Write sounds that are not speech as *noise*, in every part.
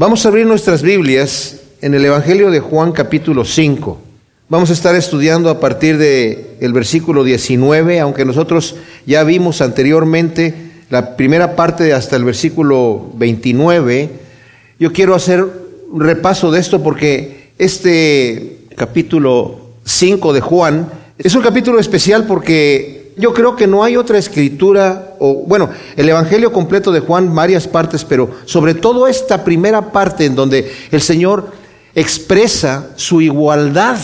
Vamos a abrir nuestras Biblias en el Evangelio de Juan capítulo 5. Vamos a estar estudiando a partir del el versículo 19, aunque nosotros ya vimos anteriormente la primera parte hasta el versículo 29. Yo quiero hacer un repaso de esto porque este capítulo 5 de Juan es un capítulo especial porque yo creo que no hay otra escritura, o bueno, el Evangelio completo de Juan, varias partes, pero sobre todo esta primera parte en donde el Señor expresa su igualdad.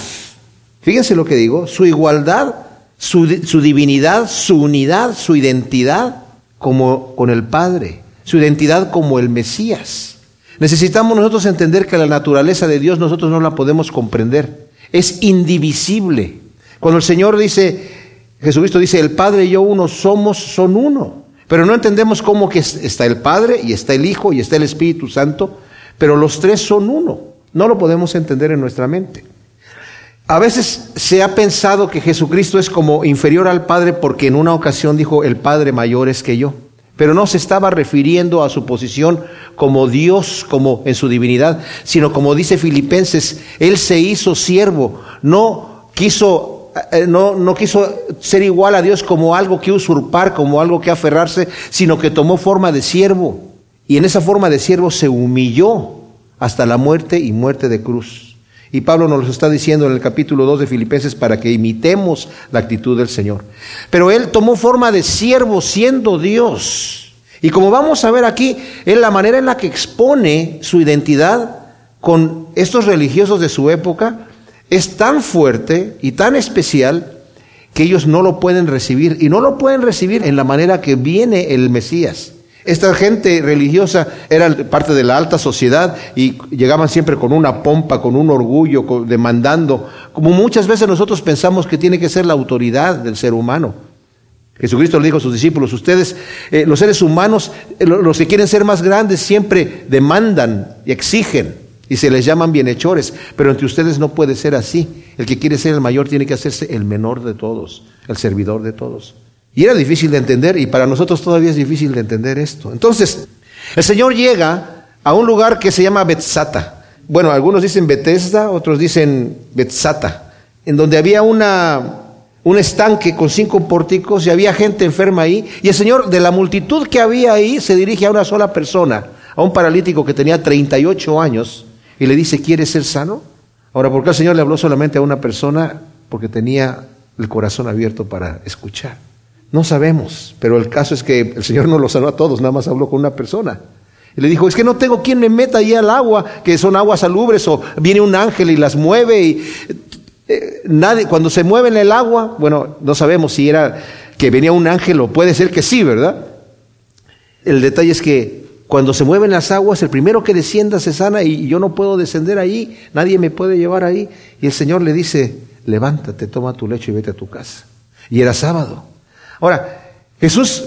Fíjense lo que digo, su igualdad, su, su divinidad, su unidad, su identidad como con el Padre, su identidad como el Mesías. Necesitamos nosotros entender que la naturaleza de Dios nosotros no la podemos comprender. Es indivisible. Cuando el Señor dice, Jesucristo dice, el Padre y yo uno somos, son uno. Pero no entendemos cómo que está el Padre y está el Hijo y está el Espíritu Santo, pero los tres son uno. No lo podemos entender en nuestra mente. A veces se ha pensado que Jesucristo es como inferior al Padre porque en una ocasión dijo, el Padre mayor es que yo. Pero no se estaba refiriendo a su posición como Dios, como en su divinidad, sino como dice Filipenses, Él se hizo siervo, no quiso no, no quiso ser igual a Dios como algo que usurpar, como algo que aferrarse, sino que tomó forma de siervo. Y en esa forma de siervo se humilló hasta la muerte y muerte de cruz. Y Pablo nos lo está diciendo en el capítulo 2 de Filipenses para que imitemos la actitud del Señor. Pero él tomó forma de siervo siendo Dios. Y como vamos a ver aquí, es la manera en la que expone su identidad con estos religiosos de su época, es tan fuerte y tan especial que ellos no lo pueden recibir y no lo pueden recibir en la manera que viene el Mesías. Esta gente religiosa era parte de la alta sociedad y llegaban siempre con una pompa, con un orgullo, demandando, como muchas veces nosotros pensamos que tiene que ser la autoridad del ser humano. Jesucristo le dijo a sus discípulos, ustedes, eh, los seres humanos, eh, los que quieren ser más grandes, siempre demandan y exigen y se les llaman bienhechores, pero entre ustedes no puede ser así. El que quiere ser el mayor tiene que hacerse el menor de todos, el servidor de todos. Y era difícil de entender y para nosotros todavía es difícil de entender esto. Entonces, el Señor llega a un lugar que se llama Betzata. Bueno, algunos dicen Bethesda, otros dicen Betzata, en donde había una, un estanque con cinco pórticos y había gente enferma ahí. Y el Señor, de la multitud que había ahí, se dirige a una sola persona, a un paralítico que tenía 38 años y le dice, ¿quieres ser sano? Ahora, ¿por qué el Señor le habló solamente a una persona? Porque tenía el corazón abierto para escuchar. No sabemos, pero el caso es que el Señor no lo sanó a todos, nada más habló con una persona. Y le dijo, es que no tengo quien me meta ahí al agua, que son aguas salubres, o viene un ángel y las mueve. Y, eh, nadie, cuando se mueve en el agua, bueno, no sabemos si era que venía un ángel o puede ser que sí, ¿verdad? El detalle es que cuando se mueven las aguas, el primero que descienda se sana y yo no puedo descender ahí, nadie me puede llevar ahí. Y el Señor le dice, levántate, toma tu lecho y vete a tu casa. Y era sábado. Ahora, Jesús,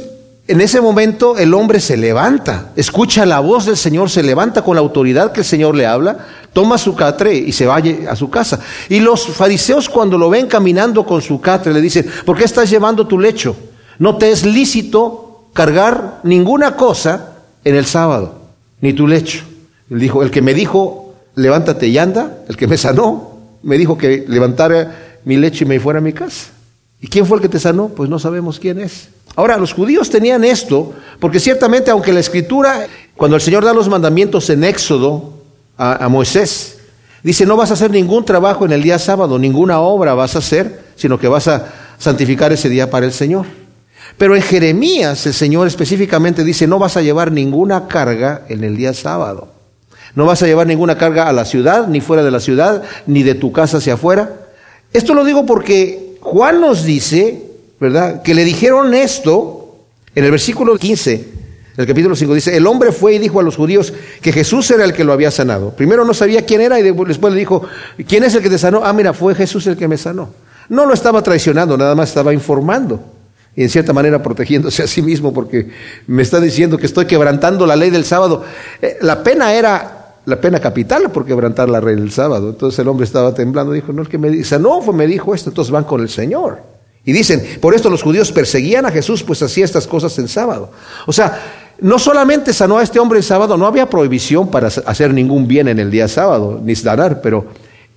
en ese momento el hombre se levanta, escucha la voz del Señor, se levanta con la autoridad que el Señor le habla, toma su catre y se va a su casa. Y los fariseos cuando lo ven caminando con su catre le dicen, ¿por qué estás llevando tu lecho? No te es lícito cargar ninguna cosa en el sábado, ni tu lecho. Dijo, el que me dijo, levántate y anda, el que me sanó, me dijo que levantara mi lecho y me fuera a mi casa. ¿Y quién fue el que te sanó? Pues no sabemos quién es. Ahora, los judíos tenían esto, porque ciertamente, aunque la escritura, cuando el Señor da los mandamientos en Éxodo a Moisés, dice, no vas a hacer ningún trabajo en el día sábado, ninguna obra vas a hacer, sino que vas a santificar ese día para el Señor. Pero en Jeremías el Señor específicamente dice, no vas a llevar ninguna carga en el día sábado. No vas a llevar ninguna carga a la ciudad, ni fuera de la ciudad, ni de tu casa hacia afuera. Esto lo digo porque Juan nos dice, ¿verdad? Que le dijeron esto en el versículo 15 el capítulo 5 dice, el hombre fue y dijo a los judíos que Jesús era el que lo había sanado. Primero no sabía quién era y después le dijo, ¿quién es el que te sanó? Ah, mira, fue Jesús el que me sanó. No lo estaba traicionando, nada más estaba informando en cierta manera protegiéndose a sí mismo porque me está diciendo que estoy quebrantando la ley del sábado. Eh, la pena era la pena capital por quebrantar la ley del sábado. Entonces el hombre estaba temblando, dijo, no, es que me dice, no, fue, me dijo esto, entonces van con el Señor. Y dicen, por esto los judíos perseguían a Jesús, pues hacía estas cosas en sábado. O sea, no solamente sanó a este hombre el sábado, no había prohibición para hacer ningún bien en el día sábado, ni sanar, pero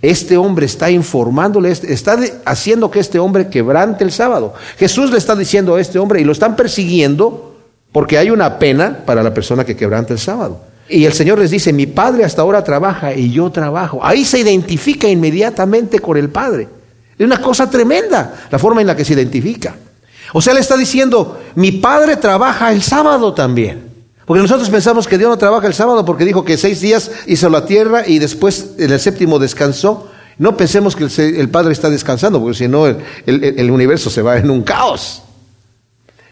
este hombre está informándole, está haciendo que este hombre quebrante el sábado. Jesús le está diciendo a este hombre y lo están persiguiendo porque hay una pena para la persona que quebranta el sábado. Y el Señor les dice, mi Padre hasta ahora trabaja y yo trabajo. Ahí se identifica inmediatamente con el Padre. Es una cosa tremenda la forma en la que se identifica. O sea, le está diciendo, mi Padre trabaja el sábado también. Porque nosotros pensamos que Dios no trabaja el sábado porque dijo que seis días hizo la tierra y después en el séptimo descansó. No pensemos que el, Padre está descansando, porque si no el, universo se va en un caos.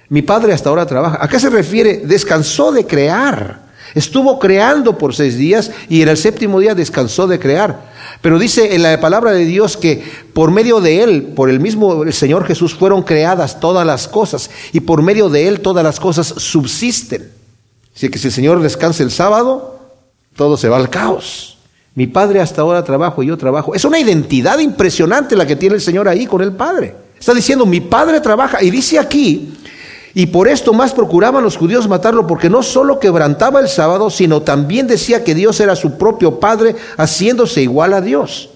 Mi Padre hasta ahora trabaja. ¿A qué se refiere? Descansó de crear. Estuvo creando por seis días y en el séptimo día descansó de crear. Pero dice en la palabra de Dios que por medio de Él, por el mismo Señor Jesús, fueron creadas todas las cosas y por medio de Él todas las cosas subsisten. Así que si el Señor descansa el sábado, todo se va al caos. Mi Padre hasta ahora trabajo y yo trabajo. Es una identidad impresionante la que tiene el Señor ahí con el Padre. Está diciendo, mi Padre trabaja. Y dice aquí y por esto más procuraban los judíos matarlo, porque no solo quebrantaba el sábado, sino también decía que Dios era su propio Padre, haciéndose igual a Dios.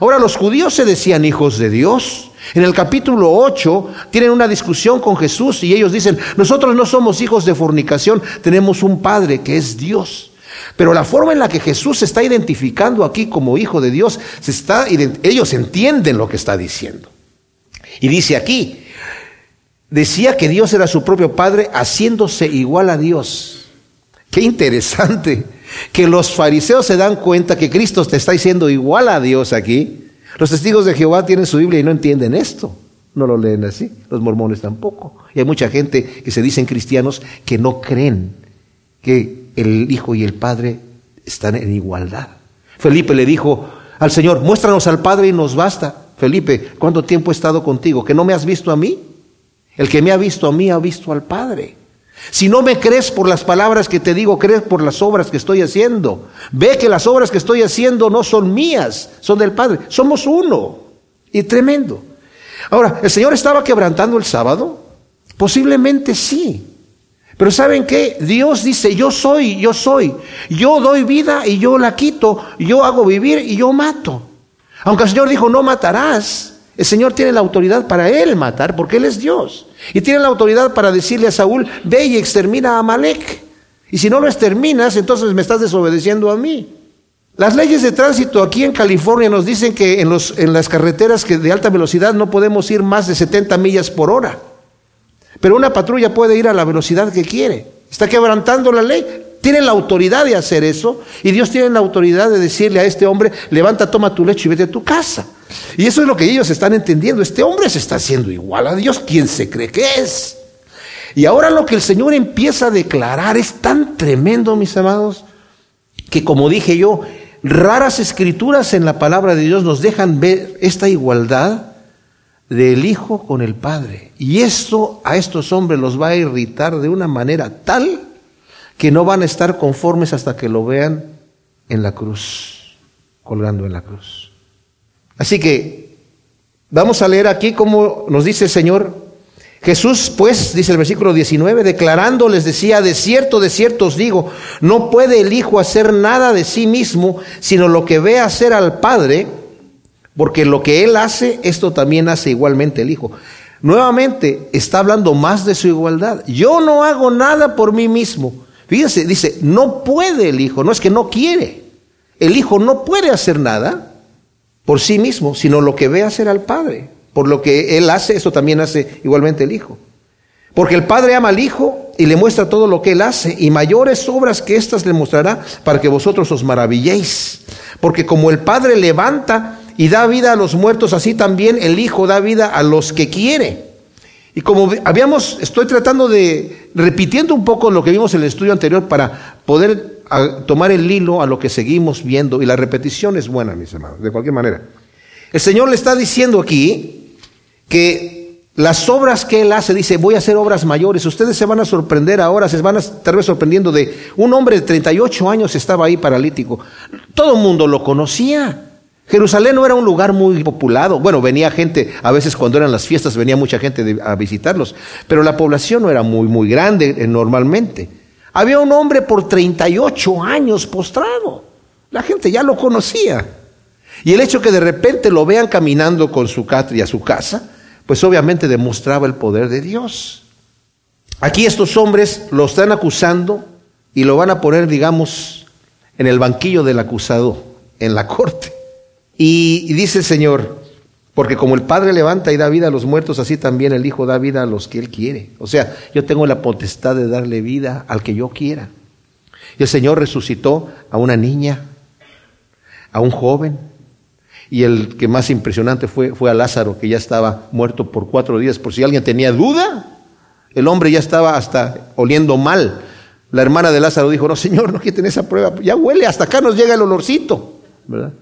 Ahora, los judíos se decían hijos de Dios. En el capítulo 8 tienen una discusión con Jesús y ellos dicen, nosotros no somos hijos de fornicación, tenemos un Padre que es Dios. Pero la forma en la que Jesús se está identificando aquí como hijo de Dios, se está, ellos entienden lo que está diciendo. Y dice aquí, decía que Dios era su propio Padre haciéndose igual a Dios. Qué interesante que los fariseos se dan cuenta que Cristo te está diciendo igual a Dios aquí. Los testigos de Jehová tienen su Biblia y no entienden esto. No lo leen así. Los mormones tampoco. Y hay mucha gente que se dicen cristianos que no creen que el Hijo y el Padre están en igualdad. Felipe le dijo al Señor, muéstranos al Padre y nos basta. Felipe, ¿cuánto tiempo he estado contigo? ¿Que no me has visto a mí? El que me ha visto a mí ha visto al Padre. Si no me crees por las palabras que te digo, crees por las obras que estoy haciendo. Ve que las obras que estoy haciendo no son mías, son del Padre. Somos uno. Y tremendo. Ahora, ¿el Señor estaba quebrantando el sábado? Posiblemente sí. Pero ¿saben qué? Dios dice, yo soy, yo soy. Yo doy vida y yo la quito. Yo hago vivir y yo mato. Aunque el Señor dijo, no matarás. El Señor tiene la autoridad para él matar porque Él es Dios. Y tiene la autoridad para decirle a Saúl, ve y extermina a Amalek. Y si no lo exterminas, entonces me estás desobedeciendo a mí. Las leyes de tránsito aquí en California nos dicen que en, los, en las carreteras que de alta velocidad no podemos ir más de 70 millas por hora. Pero una patrulla puede ir a la velocidad que quiere. Está quebrantando la ley. Tiene la autoridad de hacer eso. Y Dios tiene la autoridad de decirle a este hombre, levanta, toma tu lecho y vete a tu casa. Y eso es lo que ellos están entendiendo. Este hombre se está haciendo igual a Dios. ¿Quién se cree que es? Y ahora lo que el Señor empieza a declarar es tan tremendo, mis amados, que como dije yo, raras escrituras en la palabra de Dios nos dejan ver esta igualdad del Hijo con el Padre. Y esto a estos hombres los va a irritar de una manera tal que no van a estar conformes hasta que lo vean en la cruz, colgando en la cruz. Así que vamos a leer aquí como nos dice el Señor. Jesús, pues, dice el versículo 19, declarando les decía, de cierto, de cierto os digo, no puede el Hijo hacer nada de sí mismo, sino lo que ve hacer al Padre, porque lo que Él hace, esto también hace igualmente el Hijo. Nuevamente está hablando más de su igualdad. Yo no hago nada por mí mismo. Fíjense, dice, no puede el Hijo, no es que no quiere. El Hijo no puede hacer nada por sí mismo, sino lo que ve hacer al Padre. Por lo que Él hace, eso también hace igualmente el Hijo. Porque el Padre ama al Hijo y le muestra todo lo que Él hace, y mayores obras que éstas le mostrará para que vosotros os maravilléis. Porque como el Padre levanta y da vida a los muertos, así también el Hijo da vida a los que quiere. Y como habíamos, estoy tratando de, repitiendo un poco lo que vimos en el estudio anterior para poder a tomar el hilo a lo que seguimos viendo y la repetición es buena, mis hermanos, de cualquier manera. El Señor le está diciendo aquí que las obras que Él hace, dice, voy a hacer obras mayores. Ustedes se van a sorprender ahora, se van a estar sorprendiendo de un hombre de 38 años estaba ahí paralítico. Todo el mundo lo conocía. Jerusalén no era un lugar muy populado. Bueno, venía gente, a veces cuando eran las fiestas venía mucha gente a visitarlos, pero la población no era muy, muy grande eh, normalmente. Había un hombre por 38 años postrado. La gente ya lo conocía. Y el hecho que de repente lo vean caminando con su catria a su casa, pues obviamente demostraba el poder de Dios. Aquí estos hombres lo están acusando y lo van a poner, digamos, en el banquillo del acusado, en la corte. Y, dice el Señor, porque como el Padre levanta y da vida a los muertos, así también el Hijo da vida a los que Él quiere. O sea, yo tengo la potestad de darle vida al que yo quiera. Y el Señor resucitó a una niña, a un joven, y el que más impresionante fue, fue a Lázaro, que ya estaba muerto por cuatro días. Por si alguien tenía duda, el hombre ya estaba hasta oliendo mal. La hermana de Lázaro dijo, no, Señor, no quiten esa prueba, ya huele, hasta acá nos llega el olorcito. ¿verdad?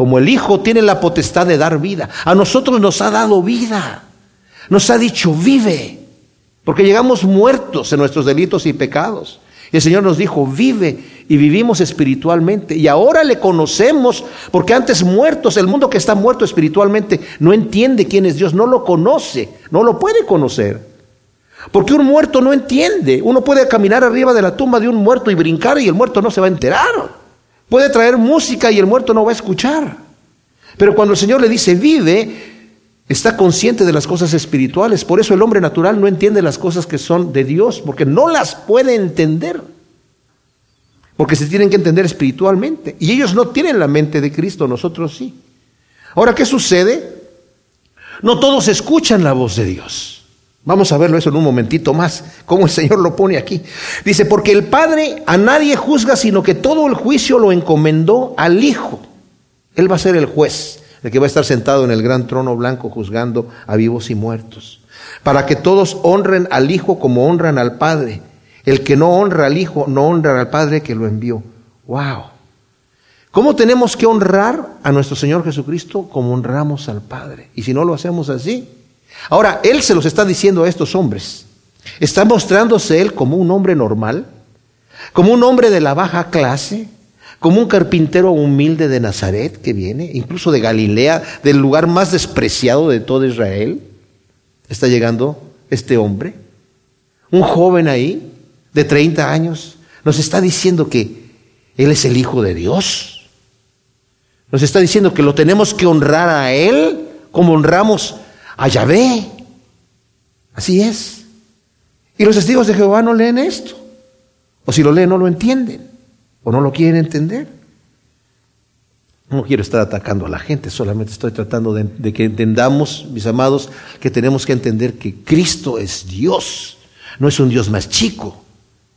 Como el Hijo tiene la potestad de dar vida, a nosotros nos ha dado vida. Nos ha dicho, vive, porque llegamos muertos en nuestros delitos y pecados. Y el Señor nos dijo, vive y vivimos espiritualmente. Y ahora le conocemos, porque antes muertos, el mundo que está muerto espiritualmente no entiende quién es Dios, no lo conoce, no lo puede conocer. Porque un muerto no entiende. Uno puede caminar arriba de la tumba de un muerto y brincar y el muerto no se va a enterar. Puede traer música y el muerto no va a escuchar. Pero cuando el Señor le dice vive, está consciente de las cosas espirituales. Por eso el hombre natural no entiende las cosas que son de Dios, porque no las puede entender. Porque se tienen que entender espiritualmente. Y ellos no tienen la mente de Cristo, nosotros sí. Ahora, ¿qué sucede? No todos escuchan la voz de Dios. Vamos a verlo eso en un momentito más, cómo el Señor lo pone aquí. Dice, porque el Padre a nadie juzga, sino que todo el juicio lo encomendó al Hijo. Él va a ser el juez, el que va a estar sentado en el gran trono blanco juzgando a vivos y muertos. Para que todos honren al Hijo como honran al Padre. El que no honra al Hijo, no honra al Padre que lo envió. ¡Wow! ¿Cómo tenemos que honrar a nuestro Señor Jesucristo como honramos al Padre? Y si no lo hacemos así, Ahora, Él se los está diciendo a estos hombres. Está mostrándose Él como un hombre normal, como un hombre de la baja clase, como un carpintero humilde de Nazaret que viene, incluso de Galilea, del lugar más despreciado de todo Israel. Está llegando este hombre, un joven ahí, de 30 años, nos está diciendo que Él es el Hijo de Dios. Nos está diciendo que lo tenemos que honrar a Él como honramos a Yahvé. Así es. Y los testigos de Jehová no leen esto. O si lo leen no lo entienden. O no lo quieren entender. No quiero estar atacando a la gente, solamente estoy tratando de, de, que entendamos, mis amados, que tenemos que entender que Cristo es Dios, no es un Dios más chico,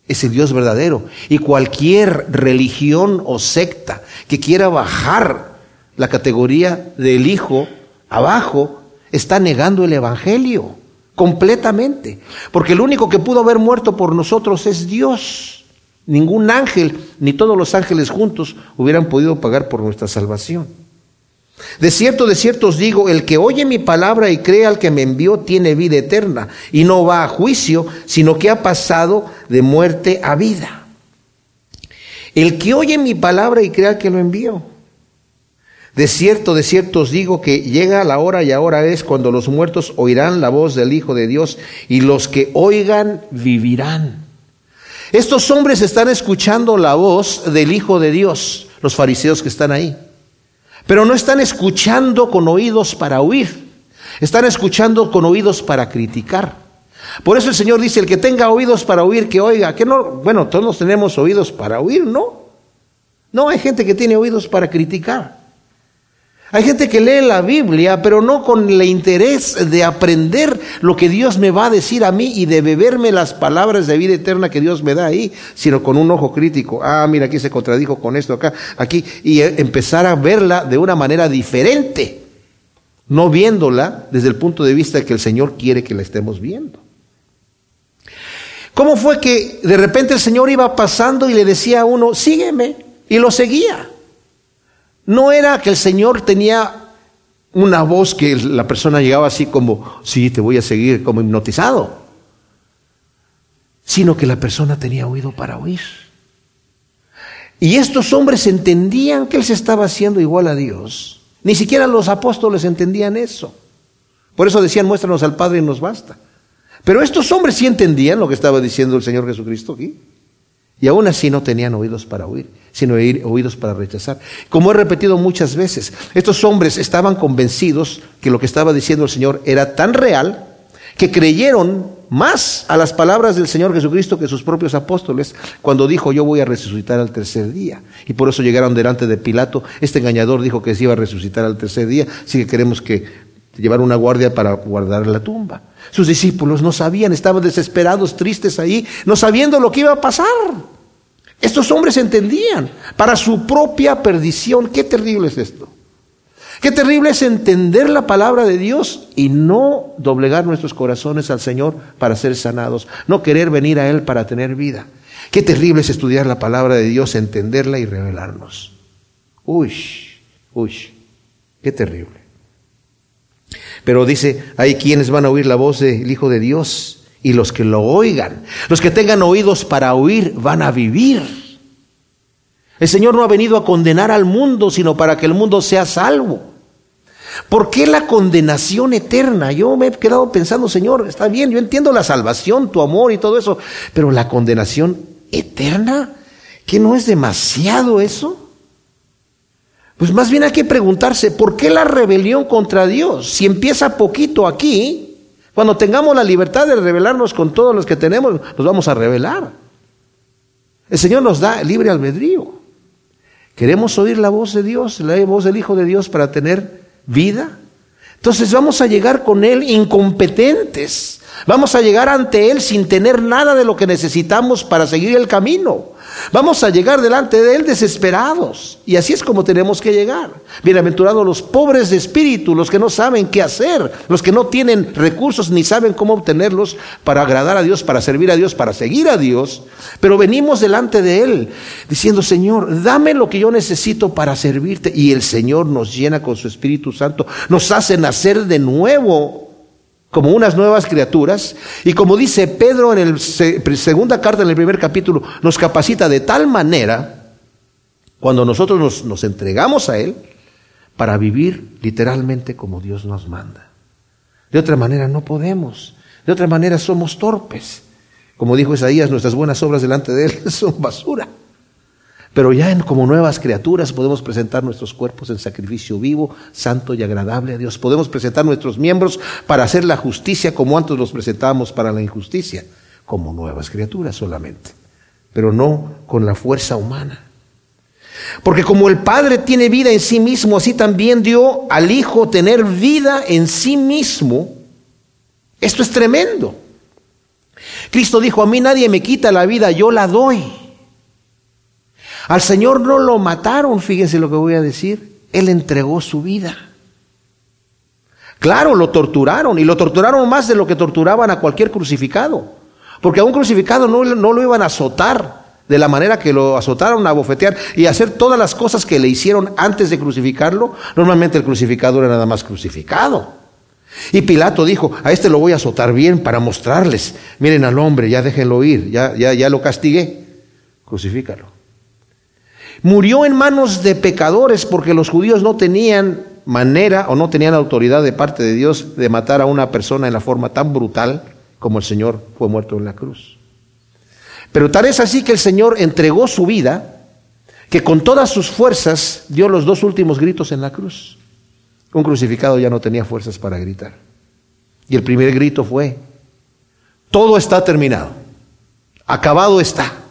es el Dios verdadero. Y cualquier religión o secta que quiera bajar la categoría del Hijo abajo, está negando el Evangelio completamente. Porque el único que pudo haber muerto por nosotros es Dios. Ningún ángel, ni todos los ángeles juntos hubieran podido pagar por nuestra salvación. De cierto, de cierto os digo, el que oye mi palabra y cree al que me envió tiene vida eterna y no va a juicio, sino que ha pasado de muerte a vida. El que oye mi palabra y cree al que lo envió. De cierto, de cierto os digo que llega la hora y ahora es cuando los muertos oirán la voz del Hijo de Dios y los que oigan vivirán. Estos hombres están escuchando la voz del Hijo de Dios, los fariseos que están ahí. Pero no están escuchando con oídos para oír, están escuchando con oídos para criticar. Por eso el Señor dice, el que tenga oídos para oír, que oiga. Que no, bueno, todos tenemos oídos para oír, ¿no? No, hay gente que tiene oídos para criticar. Hay gente que lee la Biblia, pero no con el interés de aprender lo que Dios me va a decir a mí y de beberme las palabras de vida eterna que Dios me da ahí, sino con un ojo crítico. Ah, mira, aquí se contradijo con esto acá, aquí, y e, empezar a verla de una manera diferente, no viéndola desde el punto de vista que el Señor quiere que la estemos viendo. ¿Cómo fue que de repente el Señor iba pasando y le decía a uno, sígueme? Y lo seguía. No era que el Señor tenía una voz que la persona llegaba así como, sí, te voy a seguir, como hipnotizado, sino que la persona tenía oído para oír. Y estos hombres entendían que Él se estaba haciendo igual a Dios. Ni siquiera los apóstoles entendían eso. Por eso decían, muéstranos al Padre y nos basta. Pero estos hombres sí entendían lo que estaba diciendo el Señor Jesucristo aquí. Y aún así no tenían oídos para oír, sino oídos para rechazar. Como he repetido muchas veces, estos hombres estaban convencidos que lo que estaba diciendo el Señor era tan real que creyeron más a las palabras del Señor Jesucristo que sus propios apóstoles cuando dijo yo voy a resucitar al tercer día. Y por eso llegaron delante de Pilato. Este engañador dijo que se iba a resucitar al tercer día, así que queremos que llevar una guardia para guardar la tumba. Sus discípulos no sabían, estaban desesperados, tristes ahí, no sabiendo lo que iba a pasar. Estos hombres entendían para su propia perdición. Qué terrible es esto. Qué terrible es entender la palabra de Dios y no doblegar nuestros corazones al Señor para ser sanados, no querer venir a Él para tener vida. Qué terrible es estudiar la palabra de Dios, entenderla y revelarnos. Uy, uy, qué terrible. Pero dice, hay quienes van a oír la voz del Hijo de Dios y los que lo oigan, los que tengan oídos para oír, van a vivir. El Señor no ha venido a condenar al mundo, sino para que el mundo sea salvo. ¿Por qué la condenación eterna? Yo me he quedado pensando, Señor, está bien, yo entiendo la salvación, tu amor y todo eso, pero la condenación eterna, ¿que no es demasiado eso? Pues más bien hay que preguntarse, ¿por qué la rebelión contra Dios? Si empieza poquito aquí, cuando tengamos la libertad de rebelarnos con todos los que tenemos, nos vamos a rebelar. El Señor nos da libre albedrío. ¿Queremos oír la voz de Dios, la voz del Hijo de Dios para tener vida? Entonces vamos a llegar con Él incompetentes. Vamos a llegar ante Él sin tener nada de lo que necesitamos para seguir el camino. Vamos a llegar delante de Él desesperados. Y así es como tenemos que llegar. Bienaventurados los pobres de espíritu, los que no saben qué hacer, los que no tienen recursos ni saben cómo obtenerlos para agradar a Dios, para servir a Dios, para seguir a Dios. Pero venimos delante de Él diciendo, Señor, dame lo que yo necesito para servirte. Y el Señor nos llena con su Espíritu Santo, nos hace nacer de nuevo como unas nuevas criaturas. Y como dice Pedro en la segunda carta, en el primer capítulo, nos capacita de tal manera, cuando nosotros nos, nos entregamos a Él, para vivir literalmente como Dios nos manda. De otra manera no podemos. De otra manera somos torpes. Como dijo Isaías, nuestras buenas obras delante de Él *laughs* son basura. Pero ya en, como nuevas criaturas podemos presentar nuestros cuerpos en sacrificio vivo, santo y agradable a Dios. Podemos presentar nuestros miembros para hacer la justicia como antes los presentábamos para la injusticia, como nuevas criaturas solamente, pero no con la fuerza humana. Porque como el Padre tiene vida en sí mismo, así también dio al Hijo tener vida en sí mismo. Esto es tremendo. Cristo dijo, a mí nadie me quita la vida, yo la doy. Al Señor no lo mataron, fíjense lo que voy a decir. Él entregó su vida. Claro, lo torturaron y lo torturaron más de lo que torturaban a cualquier crucificado. Porque a un crucificado no, no lo iban a azotar de la manera que lo azotaron, a bofetear y hacer todas las cosas que le hicieron antes de crucificarlo. Normalmente el crucificado era nada más crucificado. Y Pilato dijo, a este lo voy a azotar bien para mostrarles. Miren al hombre, ya déjenlo ir, ya, ya, ya lo castigué. Crucifícalo. Murió en manos de pecadores porque los judíos no tenían manera o no tenían autoridad de parte de Dios de matar a una persona en la forma tan brutal como el Señor fue muerto en la cruz. Pero tal es así que el Señor entregó su vida, que con todas sus fuerzas dio los dos últimos gritos en la cruz. Un crucificado ya no tenía fuerzas para gritar. Y el primer grito fue, todo está terminado, acabado está.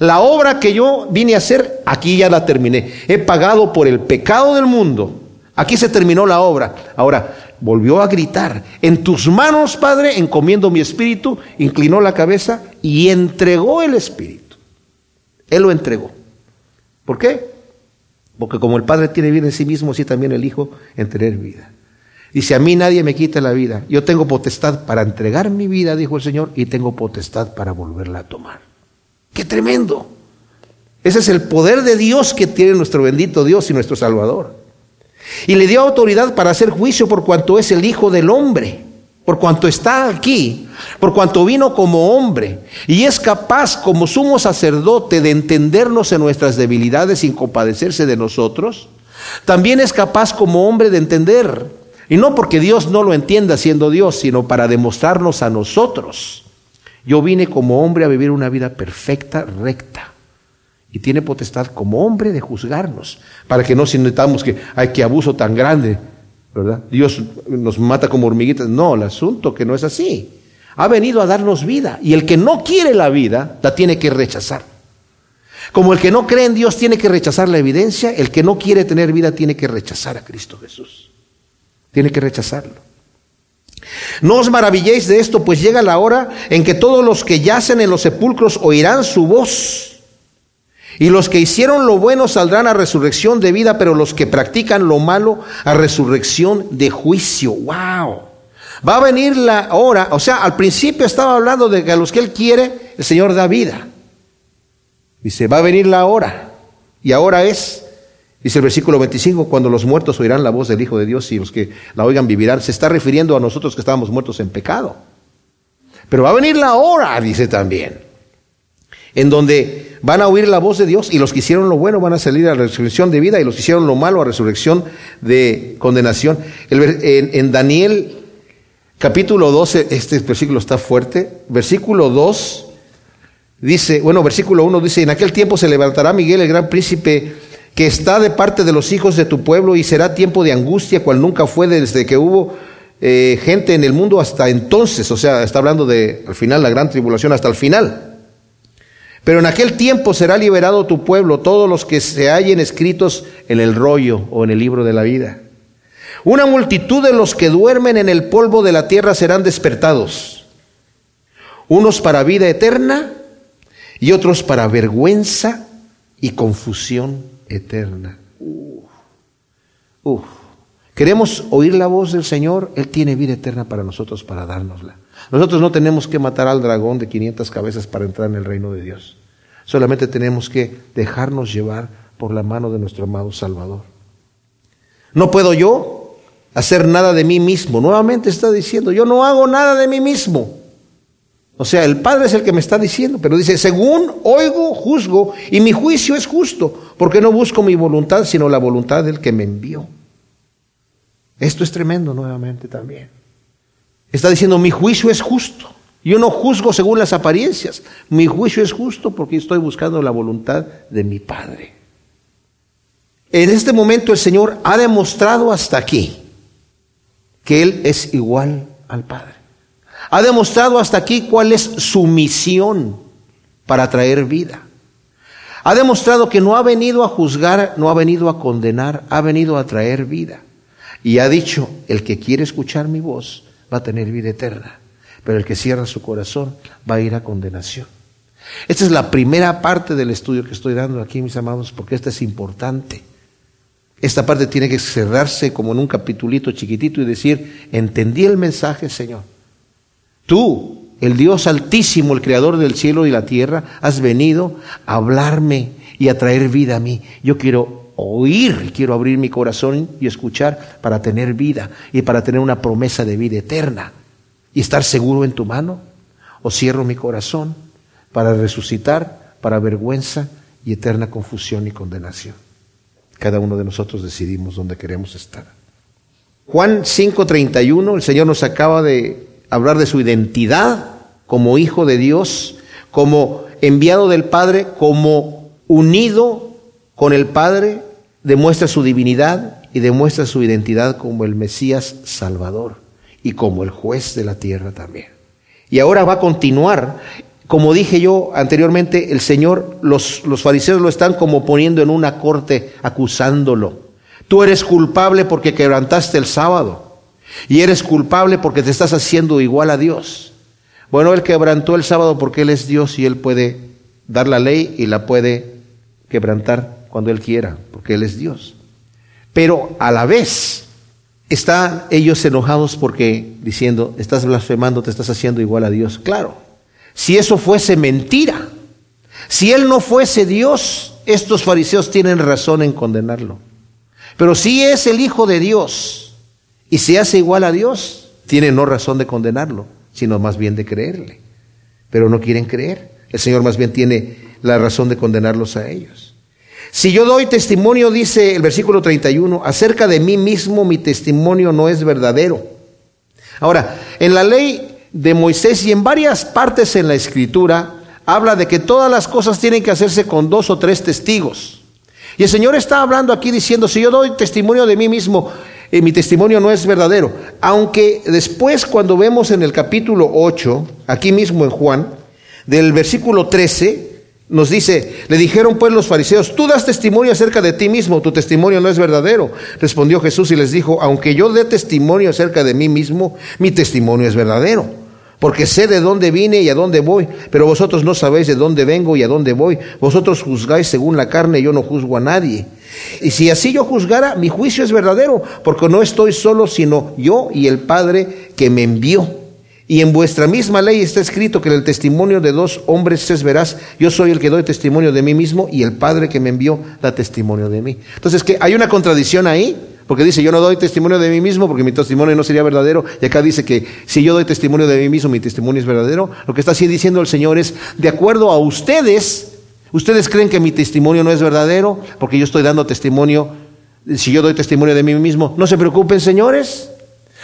La obra que yo vine a hacer, aquí ya la terminé. He pagado por el pecado del mundo. Aquí se terminó la obra. Ahora, volvió a gritar, en tus manos, Padre, encomiendo mi espíritu, inclinó la cabeza y entregó el espíritu. Él lo entregó. ¿Por qué? Porque como el Padre tiene vida en sí mismo, así también el Hijo en tener vida. Dice, a mí nadie me quita la vida. Yo tengo potestad para entregar mi vida, dijo el Señor, y tengo potestad para volverla a tomar. Qué tremendo. Ese es el poder de Dios que tiene nuestro bendito Dios y nuestro Salvador. Y le dio autoridad para hacer juicio por cuanto es el Hijo del Hombre, por cuanto está aquí, por cuanto vino como hombre y es capaz como sumo sacerdote de entendernos en nuestras debilidades sin compadecerse de nosotros. También es capaz como hombre de entender, y no porque Dios no lo entienda siendo Dios, sino para demostrarnos a nosotros yo vine como hombre a vivir una vida perfecta, recta. y tiene potestad como hombre de juzgarnos, para que no sintamos que hay que abuso tan grande, ¿verdad? Dios nos mata como hormiguitas. No, el asunto que no es así. Ha venido a darnos vida y el que no quiere la vida la tiene que rechazar. Como el que no cree en Dios tiene que rechazar la evidencia, el que no quiere tener vida tiene que rechazar a Cristo Jesús. Tiene que rechazarlo. No os maravilléis de esto, pues llega la hora en que todos los que yacen en los sepulcros oirán su voz. Y los que hicieron lo bueno saldrán a resurrección de vida, pero los que practican lo malo a resurrección de juicio. ¡Wow! Va a venir la hora, o sea, al principio estaba hablando de que a los que Él quiere, el Señor da vida. Dice, va a venir la hora. Y ahora es, dice el versículo 25, cuando los muertos oirán la voz del Hijo de Dios y los que la oigan vivirán. Se está refiriendo a nosotros que estábamos muertos en pecado. Pero va a venir la hora, dice también, en donde van a oír la voz de Dios y los que hicieron lo bueno van a salir a la resurrección de vida y los que hicieron lo malo a resurrección de condenación. en, en Daniel capítulo 12, este versículo está fuerte, versículo 2 Dice, bueno, versículo 1 dice, en aquel tiempo se levantará Miguel, el gran príncipe, que está de parte de los hijos de tu pueblo, y será tiempo de angustia, cual nunca fue desde que hubo eh, gente en el mundo hasta entonces. O sea, está hablando de al final la gran tribulación, hasta el final. Pero en aquel tiempo será liberado tu pueblo, todos los que se hallen escritos en el rollo o en el libro de la vida. Una multitud de los que duermen en el polvo de la tierra serán despertados, unos para vida eterna y otros para vergüenza y confusión eterna. Uf. Queremos oír la voz del Señor, Él tiene vida eterna para nosotros, para dárnosla. Nosotros no tenemos que matar al dragón de 500 cabezas para entrar en el reino de Dios. Solamente tenemos que dejarnos llevar por la mano de nuestro amado Salvador. No puedo yo hacer nada de mí mismo. Nuevamente está diciendo, yo no hago nada de mí mismo. O sea, el Padre es el que me está diciendo, pero dice, según oigo, juzgo, y mi juicio es justo, porque no busco mi voluntad, sino la voluntad del que me envió. Esto es tremendo nuevamente también. Está diciendo, mi juicio es justo. Yo no juzgo según las apariencias. Mi juicio es justo porque estoy buscando la voluntad de mi Padre. En este momento el Señor ha demostrado hasta aquí que Él es igual al Padre. Ha demostrado hasta aquí cuál es su misión para traer vida. Ha demostrado que no ha venido a juzgar, no ha venido a condenar, ha venido a traer vida. Y ha dicho, el que quiere escuchar mi voz va a tener vida eterna, pero el que cierra su corazón va a ir a condenación. Esta es la primera parte del estudio que estoy dando aquí, mis amados, porque esta es importante. Esta parte tiene que cerrarse como en un capitulito chiquitito y decir, entendí el mensaje, Señor. Tú, el Dios altísimo, el creador del cielo y la tierra, has venido a hablarme y a traer vida a mí. Yo quiero oír, quiero abrir mi corazón y escuchar para tener vida y para tener una promesa de vida eterna y estar seguro en tu mano. O cierro mi corazón para resucitar, para vergüenza y eterna confusión y condenación. Cada uno de nosotros decidimos dónde queremos estar. Juan 5:31, el Señor nos acaba de hablar de su identidad como hijo de Dios, como enviado del Padre, como unido con el Padre, demuestra su divinidad y demuestra su identidad como el Mesías Salvador y como el juez de la tierra también. Y ahora va a continuar. Como dije yo anteriormente, el Señor, los, los fariseos lo están como poniendo en una corte, acusándolo. Tú eres culpable porque quebrantaste el sábado. Y eres culpable porque te estás haciendo igual a Dios. Bueno, Él quebrantó el sábado porque Él es Dios y Él puede dar la ley y la puede quebrantar cuando Él quiera, porque Él es Dios. Pero a la vez están ellos enojados porque diciendo, estás blasfemando, te estás haciendo igual a Dios. Claro, si eso fuese mentira, si Él no fuese Dios, estos fariseos tienen razón en condenarlo. Pero si es el Hijo de Dios, y se hace igual a Dios, tienen no razón de condenarlo, sino más bien de creerle. Pero no quieren creer. El Señor más bien tiene la razón de condenarlos a ellos. Si yo doy testimonio, dice el versículo 31, acerca de mí mismo mi testimonio no es verdadero. Ahora, en la ley de Moisés y en varias partes en la escritura habla de que todas las cosas tienen que hacerse con dos o tres testigos. Y el Señor está hablando aquí diciendo, si yo doy testimonio de mí mismo, eh, mi testimonio no es verdadero. Aunque después cuando vemos en el capítulo 8, aquí mismo en Juan, del versículo 13, nos dice, le dijeron pues los fariseos, tú das testimonio acerca de ti mismo, tu testimonio no es verdadero. Respondió Jesús y les dijo, aunque yo dé testimonio acerca de mí mismo, mi testimonio es verdadero, porque sé de dónde vine y a dónde voy, pero vosotros no sabéis de dónde vengo y a dónde voy. Vosotros juzgáis según la carne, yo no juzgo a nadie. Y si así yo juzgara, mi juicio es verdadero, porque no estoy solo, sino yo y el Padre que me envió. Y en vuestra misma ley está escrito que el testimonio de dos hombres es veraz. Yo soy el que doy testimonio de mí mismo y el Padre que me envió da testimonio de mí. Entonces, que hay una contradicción ahí, porque dice, yo no doy testimonio de mí mismo porque mi testimonio no sería verdadero. Y acá dice que si yo doy testimonio de mí mismo, mi testimonio es verdadero. Lo que está así diciendo el Señor es, de acuerdo a ustedes, ustedes creen que mi testimonio no es verdadero porque yo estoy dando testimonio, si yo doy testimonio de mí mismo. No se preocupen, señores.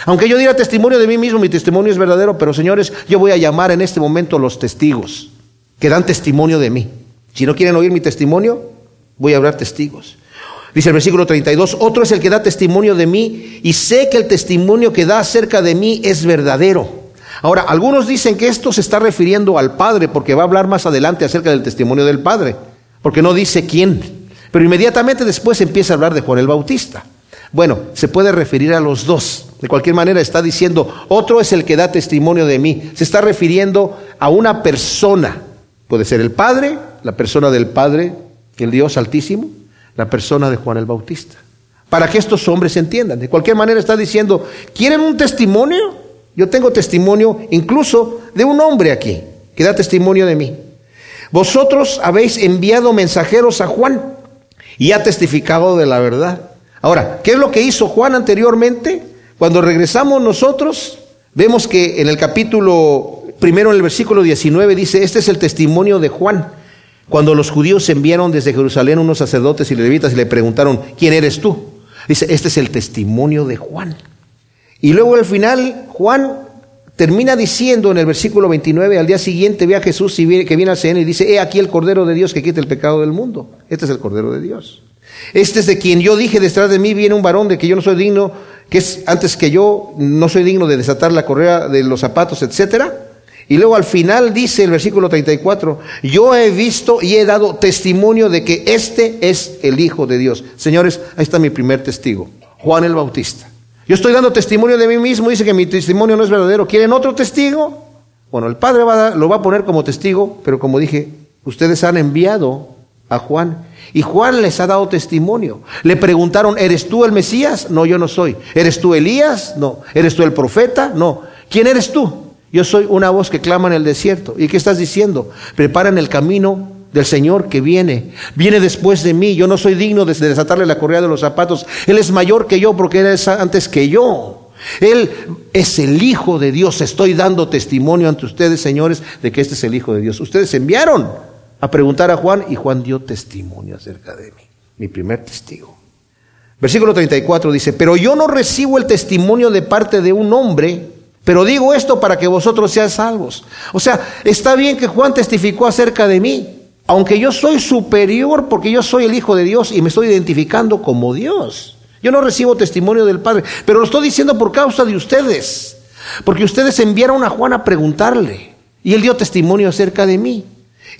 Aunque yo diga testimonio de mí mismo, mi testimonio es verdadero, pero señores, yo voy a llamar en este momento los testigos que dan testimonio de mí. Si no quieren oír mi testimonio, voy a hablar testigos. Dice el versículo 32, otro es el que da testimonio de mí y sé que el testimonio que da acerca de mí es verdadero. Ahora, algunos dicen que esto se está refiriendo al Padre porque va a hablar más adelante acerca del testimonio del Padre, porque no dice quién. Pero inmediatamente después empieza a hablar de Juan el Bautista. Bueno, se puede referir a los dos. De cualquier manera está diciendo, otro es el que da testimonio de mí. Se está refiriendo a una persona. Puede ser el Padre, la persona del Padre, el Dios Altísimo, la persona de Juan el Bautista. Para que estos hombres entiendan. De cualquier manera está diciendo, ¿quieren un testimonio? Yo tengo testimonio incluso de un hombre aquí, que da testimonio de mí. Vosotros habéis enviado mensajeros a Juan y ha testificado de la verdad. Ahora, ¿qué es lo que hizo Juan anteriormente? Cuando regresamos nosotros, vemos que en el capítulo primero, en el versículo 19, dice, este es el testimonio de Juan. Cuando los judíos enviaron desde Jerusalén unos sacerdotes y levitas y le preguntaron, ¿quién eres tú? Dice, este es el testimonio de Juan. Y luego al final, Juan termina diciendo en el versículo 29, al día siguiente ve a Jesús y que viene al Señor y dice, he aquí el Cordero de Dios que quita el pecado del mundo. Este es el Cordero de Dios. Este es de quien yo dije, detrás de mí viene un varón de que yo no soy digno, que es antes que yo, no soy digno de desatar la correa de los zapatos, etcétera. Y luego al final dice el versículo 34, yo he visto y he dado testimonio de que este es el Hijo de Dios. Señores, ahí está mi primer testigo, Juan el Bautista. Yo estoy dando testimonio de mí mismo, dice que mi testimonio no es verdadero. ¿Quieren otro testigo? Bueno, el Padre lo va a poner como testigo, pero como dije, ustedes han enviado a Juan y Juan les ha dado testimonio. Le preguntaron, ¿eres tú el Mesías? No, yo no soy. ¿Eres tú Elías? No. ¿Eres tú el profeta? No. ¿Quién eres tú? Yo soy una voz que clama en el desierto. ¿Y qué estás diciendo? Preparan el camino del Señor que viene. Viene después de mí. Yo no soy digno de desatarle la correa de los zapatos. Él es mayor que yo porque Él es antes que yo. Él es el Hijo de Dios. Estoy dando testimonio ante ustedes, señores, de que este es el Hijo de Dios. Ustedes enviaron a preguntar a Juan y Juan dio testimonio acerca de mí, mi primer testigo. Versículo 34 dice, pero yo no recibo el testimonio de parte de un hombre, pero digo esto para que vosotros seáis salvos. O sea, está bien que Juan testificó acerca de mí, aunque yo soy superior porque yo soy el Hijo de Dios y me estoy identificando como Dios. Yo no recibo testimonio del Padre, pero lo estoy diciendo por causa de ustedes, porque ustedes enviaron a Juan a preguntarle y él dio testimonio acerca de mí.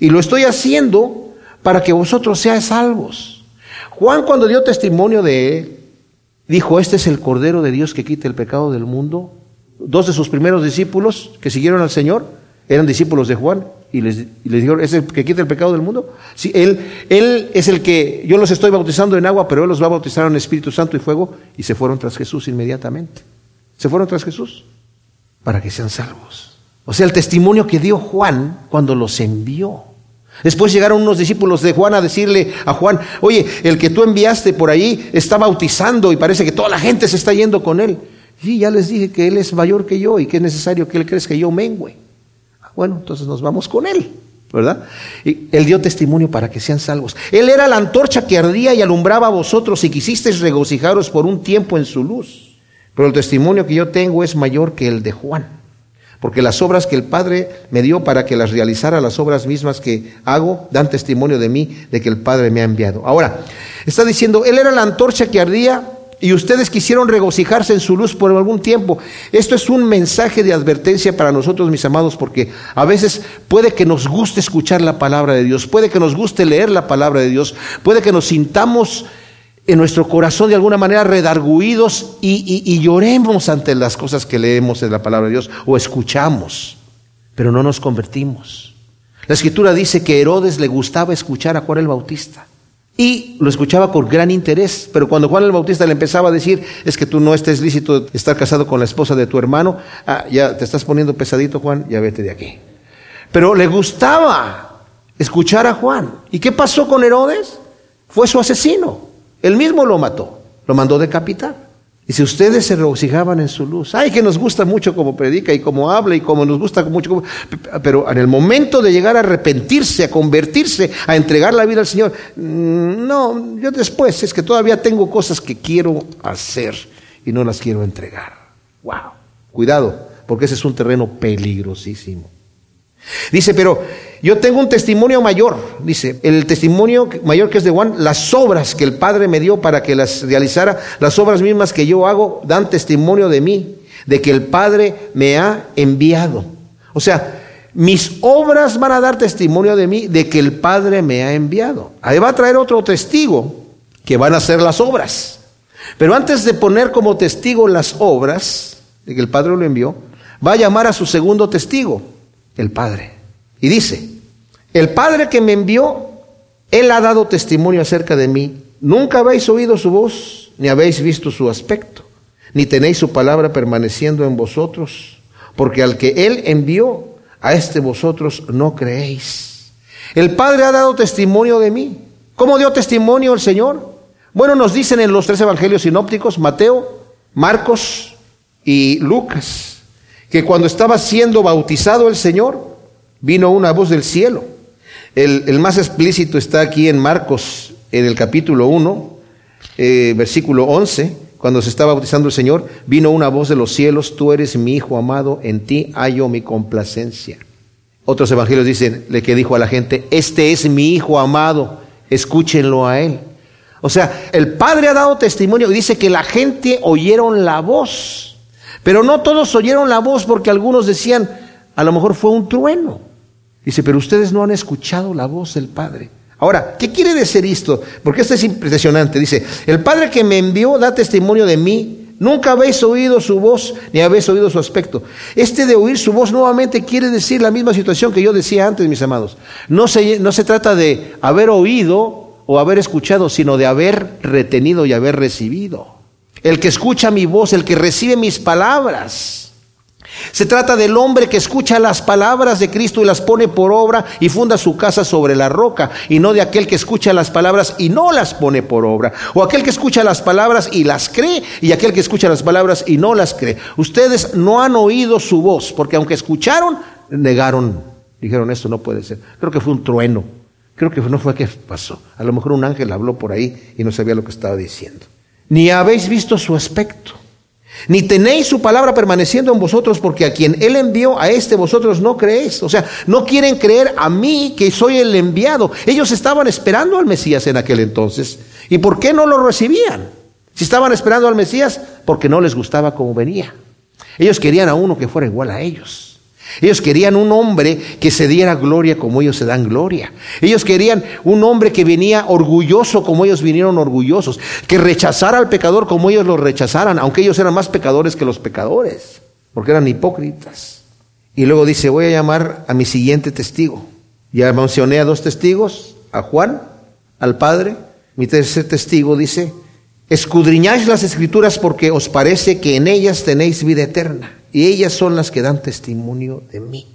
Y lo estoy haciendo para que vosotros seáis salvos. Juan cuando dio testimonio de él, dijo, este es el Cordero de Dios que quita el pecado del mundo. Dos de sus primeros discípulos que siguieron al Señor eran discípulos de Juan y les, dijeron, ¿es el que quita el pecado del mundo? Él, él es el que, yo los estoy bautizando en agua, pero Él los va a bautizar en Espíritu Santo y fuego y se fueron tras Jesús inmediatamente. Se fueron tras Jesús para que sean salvos. O sea, el testimonio que dio Juan cuando los envió. Después llegaron unos discípulos de Juan a decirle a Juan, oye, el que tú enviaste por ahí está bautizando y parece que toda la gente se está yendo con él. Sí, ya les dije que él es mayor que yo y que es necesario que él crezca que yo mengüe. Ah, bueno, entonces nos vamos con él, ¿verdad? Y él dio testimonio para que sean salvos. Él era la antorcha que ardía y alumbraba a vosotros y quisisteis regocijaros por un tiempo en su luz. Pero el testimonio que yo tengo es mayor que el de Juan. porque las obras que el Padre me dio para que las realizara, las obras mismas que hago, dan testimonio de mí, de que el Padre me ha enviado. Ahora, está diciendo, Él era la antorcha que ardía y ustedes quisieron regocijarse en su luz por algún tiempo. Esto es un mensaje de advertencia para nosotros, mis amados, porque a veces puede que nos guste escuchar la palabra de Dios, puede que nos guste leer la palabra de Dios, puede que nos sintamos en nuestro corazón de alguna manera redarguidos y, y, lloremos ante las cosas que leemos en la palabra de Dios o escuchamos, pero no nos convertimos. La escritura dice que Herodes le gustaba escuchar a Juan el Bautista y lo escuchaba con gran interés, pero cuando Juan el Bautista le empezaba a decir, es que tú no estés lícito estar casado con la esposa de tu hermano, ah, ya te estás poniendo pesadito Juan, ya vete de aquí. Pero le gustaba escuchar a Juan. ¿Y qué pasó con Herodes? Fue su asesino. Él mismo lo mató, lo mandó decapitar. Y si ustedes se regocijaban en su luz, ay, que nos gusta mucho como predica y como habla y como nos gusta mucho, pero en el momento de llegar a arrepentirse, a convertirse, a entregar la vida al Señor, mm, no, yo después es que todavía tengo cosas que quiero hacer y no las quiero entregar. Wow, cuidado, porque ese es un terreno peligrosísimo. Dice, pero yo tengo un testimonio mayor, dice, el testimonio mayor que es de Juan, las obras que el Padre me dio para que las realizara, las obras mismas que yo hago, dan testimonio de mí, de que el Padre me ha enviado. O sea, mis obras van a dar testimonio de mí, de que el Padre me ha enviado. Ahí va a traer otro testigo, que van a ser las obras. Pero antes de poner como testigo las obras, de que el Padre lo envió, va a llamar a su segundo testigo el Padre. Y dice, el Padre que me envió, Él ha dado testimonio acerca de mí. Nunca habéis oído su voz, ni habéis visto su aspecto, ni tenéis su palabra permaneciendo en vosotros, porque al que Él envió, a este vosotros no creéis. El Padre ha dado testimonio de mí. ¿Cómo dio testimonio el Señor? Bueno, nos dicen en los tres evangelios sinópticos, Mateo, Marcos y Lucas, que cuando estaba siendo bautizado el Señor, vino una voz del cielo. El, más explícito está aquí en Marcos, en el capítulo 1, eh, versículo 11, cuando se estaba bautizando el Señor, vino una voz de los cielos, tú eres mi Hijo amado, en ti hallo mi complacencia. Otros evangelios dicen, le que dijo a la gente, este es mi Hijo amado, escúchenlo a él. O sea, el Padre ha dado testimonio y dice que la gente oyeron la voz. Pero no todos oyeron la voz porque algunos decían, a lo mejor fue un trueno. Dice, pero ustedes no han escuchado la voz del Padre. Ahora, ¿qué quiere decir esto? Porque esto es impresionante. Dice, el Padre que me envió da testimonio de mí. Nunca habéis oído su voz ni habéis oído su aspecto. Este de oír su voz nuevamente quiere decir la misma situación que yo decía antes, mis amados. No se, no se trata de haber oído o haber escuchado, sino de haber retenido y haber recibido el que escucha mi voz, el que recibe mis palabras. Se trata del hombre que escucha las palabras de Cristo y las pone por obra y funda su casa sobre la roca, y no de aquel que escucha las palabras y no las pone por obra, o aquel que escucha las palabras y las cree, y aquel que escucha las palabras y no las cree. Ustedes no han oído su voz, porque aunque escucharon, negaron, dijeron esto no puede ser. Creo que fue un trueno, creo que no fue que pasó. A lo mejor un ángel habló por ahí y no sabía lo que estaba diciendo ni habéis visto su aspecto, ni tenéis su palabra permaneciendo en vosotros, porque a quien Él envió, a este vosotros no creéis. O sea, no quieren creer a mí que soy el enviado. Ellos estaban esperando al Mesías en aquel entonces. ¿Y por qué no lo recibían? Si estaban esperando al Mesías, porque no les gustaba cómo venía. Ellos querían a uno que fuera igual a ellos. Ellos querían un hombre que se diera gloria como ellos se dan gloria. Ellos querían un hombre que venía orgulloso como ellos vinieron orgullosos, que rechazara al pecador como ellos lo rechazaran, aunque ellos eran más pecadores que los pecadores, porque eran hipócritas. Y luego dice, voy a llamar a mi siguiente testigo. Ya mencioné a dos testigos, a Juan, al Padre. Mi tercer testigo dice, escudriñáis las escrituras porque os parece que en ellas tenéis vida eterna y ellas son las que dan testimonio de mí.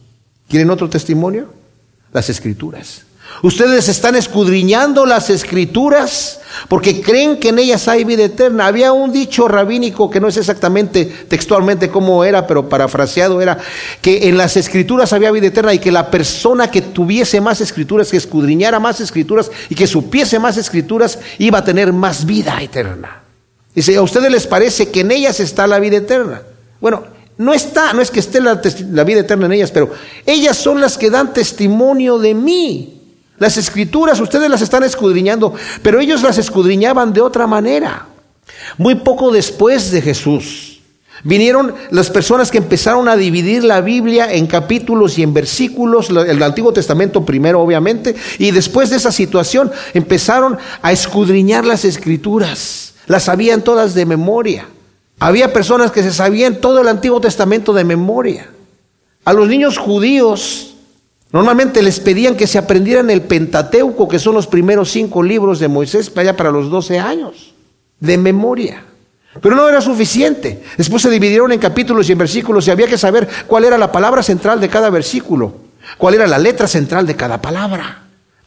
¿Quieren otro testimonio? Las escrituras. Ustedes están escudriñando las escrituras porque creen que en ellas hay vida eterna. Había un dicho rabínico que no es exactamente textualmente como era, pero parafraseado era que en las escrituras había vida eterna y que la persona que tuviese más escrituras, que escudriñara más escrituras y que supiese más escrituras, iba a tener más vida eterna. Dice, ¿a ustedes les parece que en ellas está la vida eterna? Bueno, No está, no es que esté la, vida eterna en ellas, pero ellas son las que dan testimonio de mí. Las escrituras ustedes las están escudriñando, pero ellos las escudriñaban de otra manera. Muy poco después de Jesús, Vinieron las personas que empezaron a dividir la Biblia en capítulos y en versículos, el Antiguo Testamento primero obviamente, y después de esa situación empezaron a escudriñar las escrituras, las sabían todas de memoria. Había personas que se sabían todo el Antiguo Testamento de memoria. A los niños judíos normalmente les pedían que se aprendieran el Pentateuco, que son los primeros cinco libros de Moisés, para allá para los 12 años, de memoria. Pero no era suficiente. Después se dividieron en capítulos y en versículos y había que saber cuál era la palabra central de cada versículo, cuál era la letra central de cada palabra.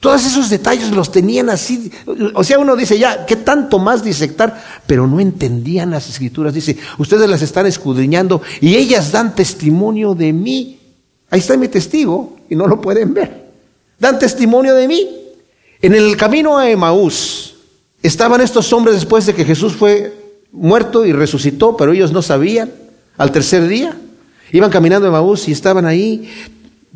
Todos esos detalles los tenían así. O sea, uno dice, ya, ¿qué tanto más disectar? Pero no entendían las escrituras. Dice, ustedes las están escudriñando y ellas dan testimonio de mí. Ahí está mi testigo y no lo pueden ver. Dan testimonio de mí. En el camino a Emaús estaban estos hombres después de que Jesús fue muerto y resucitó, pero ellos no sabían. Al tercer día iban caminando en Maús y estaban ahí,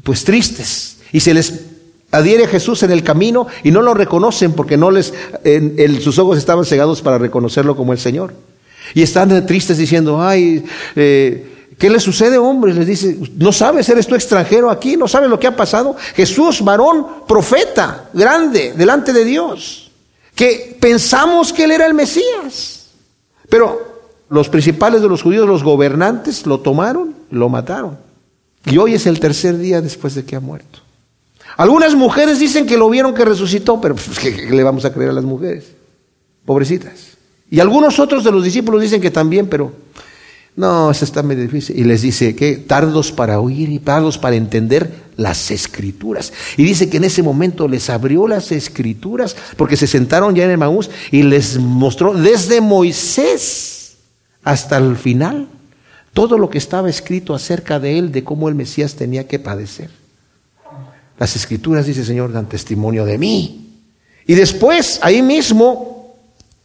pues tristes. Y se les adhiere Jesús en el camino y no lo reconocen porque no les, en, sus ojos estaban cegados para reconocerlo como el Señor. Y están tristes diciendo, ay, eh, ¿Qué le sucede, hombre? Les dice, ¿no sabes? ¿Eres tú extranjero aquí? ¿No sabes lo que ha pasado? Jesús, varón, profeta, grande, delante de Dios. Que pensamos que él era el Mesías. Pero los principales de los judíos, los gobernantes, lo tomaron, lo mataron. Y hoy es el tercer día después de que ha muerto. Algunas mujeres dicen que lo vieron que resucitó, pero pues, ¿qué, le vamos a creer a las mujeres? Pobrecitas. Y algunos otros de los discípulos dicen que también, pero no, eso está muy difícil. Y les dice que tardos para oír y tardos para entender las escrituras. Y dice que en ese momento les abrió las escrituras porque se sentaron ya en el Maús y les mostró desde Moisés hasta el final todo lo que estaba escrito acerca de él, de cómo el Mesías tenía que padecer. Las escrituras, dice el Señor, dan testimonio de mí. Y después, ahí mismo,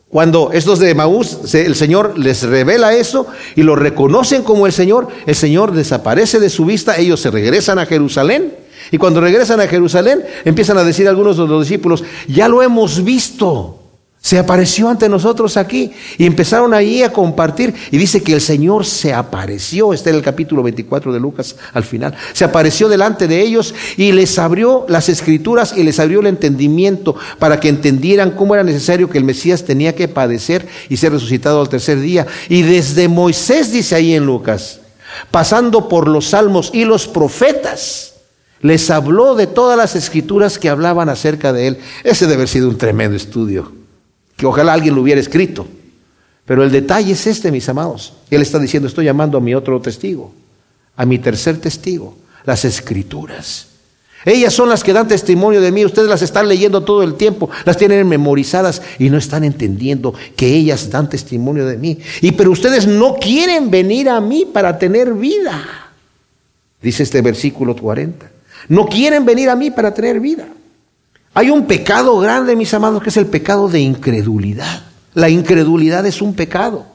cuando estos de Maús, el Señor les revela eso y lo reconocen como el Señor, el Señor desaparece de su vista, ellos se regresan a Jerusalén. Y cuando regresan a Jerusalén, empiezan a decir algunos de los discípulos, ya lo hemos visto. Se apareció ante nosotros aquí y empezaron ahí a compartir y dice que el Señor se apareció, está en el capítulo 24 de Lucas al final, se apareció delante de ellos y les abrió las escrituras y les abrió el entendimiento para que entendieran cómo era necesario que el Mesías tenía que padecer y ser resucitado al tercer día. Y desde Moisés dice ahí en Lucas, pasando por los salmos y los profetas, les habló de todas las escrituras que hablaban acerca de él. Ese debe haber sido un tremendo estudio que ojalá alguien lo hubiera escrito. Pero el detalle es este, mis amados. Él está diciendo, estoy llamando a mi otro testigo, a mi tercer testigo, las escrituras. Ellas son las que dan testimonio de mí, ustedes las están leyendo todo el tiempo, las tienen memorizadas y no están entendiendo que ellas dan testimonio de mí. Y pero ustedes no quieren venir a mí para tener vida. Dice este versículo 40. No quieren venir a mí para tener vida. Hay un pecado grande, mis amados, que es el pecado de incredulidad. La incredulidad es un pecado.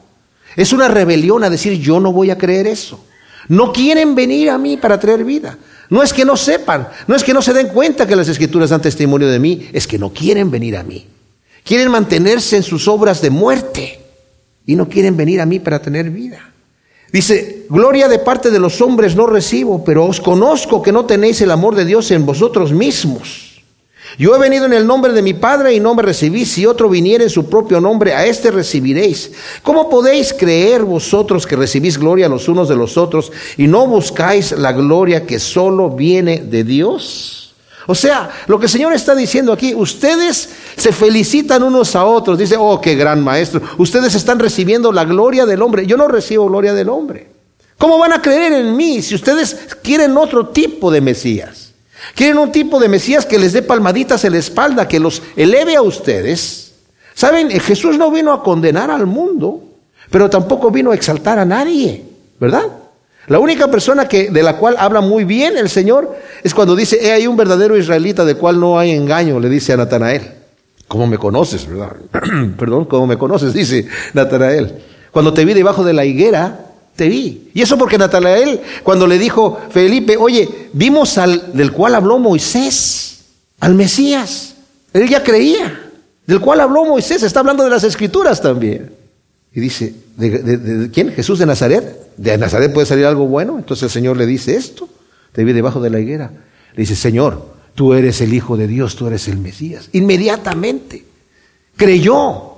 Es una rebelión a decir yo no voy a creer eso. No quieren venir a mí para traer vida. No es que no sepan, no es que no se den cuenta que las escrituras dan testimonio de mí, es que no quieren venir a mí. Quieren mantenerse en sus obras de muerte y no quieren venir a mí para tener vida. Dice, gloria de parte de los hombres no recibo, pero os conozco que no tenéis el amor de Dios en vosotros mismos. Yo he venido en el nombre de mi Padre y no me recibís. Si otro viniera en su propio nombre, a éste recibiréis. ¿Cómo podéis creer vosotros que recibís gloria los unos de los otros y no buscáis la gloria que solo viene de Dios? O sea, lo que el Señor está diciendo aquí, ustedes se felicitan unos a otros. Dice, oh, qué gran maestro. Ustedes están recibiendo la gloria del hombre. Yo no recibo gloria del hombre. ¿Cómo van a creer en mí si ustedes quieren otro tipo de Mesías? Quieren un tipo de Mesías que les dé palmaditas en la espalda, que los eleve a ustedes. Saben, eh, Jesús no vino a condenar al mundo, pero tampoco vino a exaltar a nadie, ¿verdad? La única persona que, de la cual habla muy bien el Señor es cuando dice, he ahí un verdadero israelita de cual no hay engaño, le dice a Natanael. ¿Cómo me conoces, verdad? *clears throat* Perdón, ¿cómo me conoces? Dice Natanael. Cuando te vi debajo de la higuera, vi. Y eso porque Natanael, cuando le dijo Felipe, oye, vimos al del cual habló Moisés, al Mesías. Él ya creía, del cual habló Moisés, está hablando de las escrituras también. Y dice, ¿de, quién? Jesús de Nazaret. ¿De Nazaret puede salir algo bueno? Entonces el Señor le dice esto, te vi debajo de la higuera. Le dice, Señor, tú eres el Hijo de Dios, tú eres el Mesías. Inmediatamente creyó.